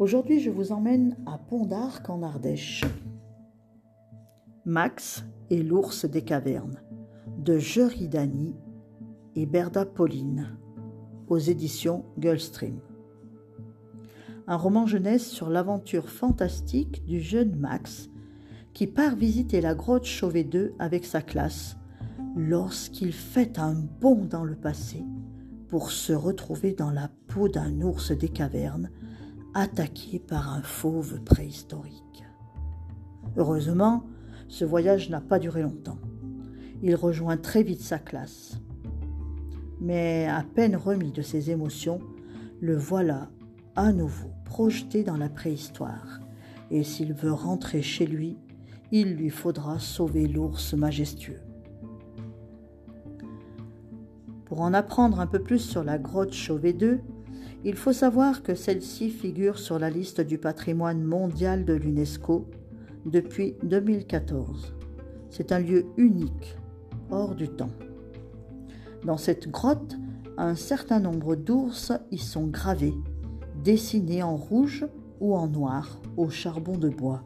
Aujourd'hui, je vous emmène à Pont d'Arc en Ardèche. Max et l'ours des cavernes de Dany et Berda Pauline aux éditions Gulfstream. Un roman jeunesse sur l'aventure fantastique du jeune Max qui part visiter la grotte Chauvet 2 avec sa classe lorsqu'il fait un bond dans le passé pour se retrouver dans la peau d'un ours des cavernes attaqué par un fauve préhistorique. Heureusement, ce voyage n'a pas duré longtemps. Il rejoint très vite sa classe. Mais à peine remis de ses émotions, le voilà à nouveau projeté dans la préhistoire. Et s'il veut rentrer chez lui, il lui faudra sauver l'ours majestueux. Pour en apprendre un peu plus sur la grotte Chauvet 2, il faut savoir que celle-ci figure sur la liste du patrimoine mondial de l'UNESCO depuis 2014. C'est un lieu unique, hors du temps. Dans cette grotte, un certain nombre d'ours y sont gravés, dessinés en rouge ou en noir au charbon de bois.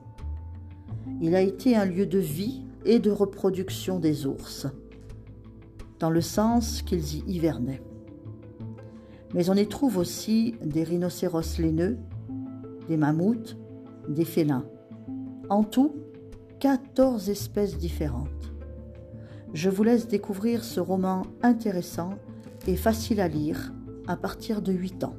Il a été un lieu de vie et de reproduction des ours, dans le sens qu'ils y hivernaient mais on y trouve aussi des rhinocéros laineux, des mammouths, des félins. En tout, 14 espèces différentes. Je vous laisse découvrir ce roman intéressant et facile à lire à partir de 8 ans.